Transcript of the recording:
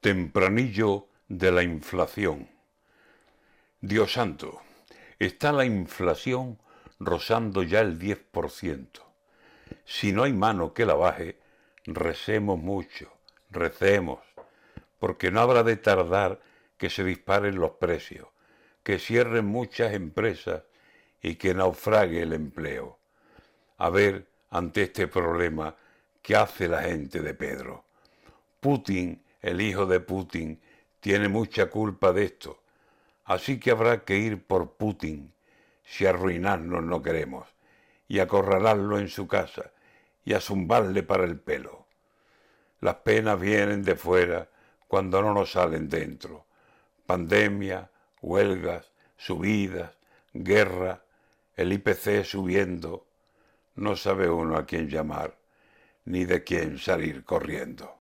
Tempranillo de la inflación. Dios santo, está la inflación rozando ya el 10%. Si no hay mano que la baje, recemos mucho, recemos, porque no habrá de tardar que se disparen los precios, que cierren muchas empresas y que naufrague el empleo. A ver, ante este problema, ¿qué hace la gente de Pedro? Putin el hijo de Putin, tiene mucha culpa de esto. Así que habrá que ir por Putin, si arruinarnos no queremos, y acorralarlo en su casa, y a zumbarle para el pelo. Las penas vienen de fuera cuando no nos salen dentro. Pandemia, huelgas, subidas, guerra, el IPC subiendo. No sabe uno a quién llamar, ni de quién salir corriendo.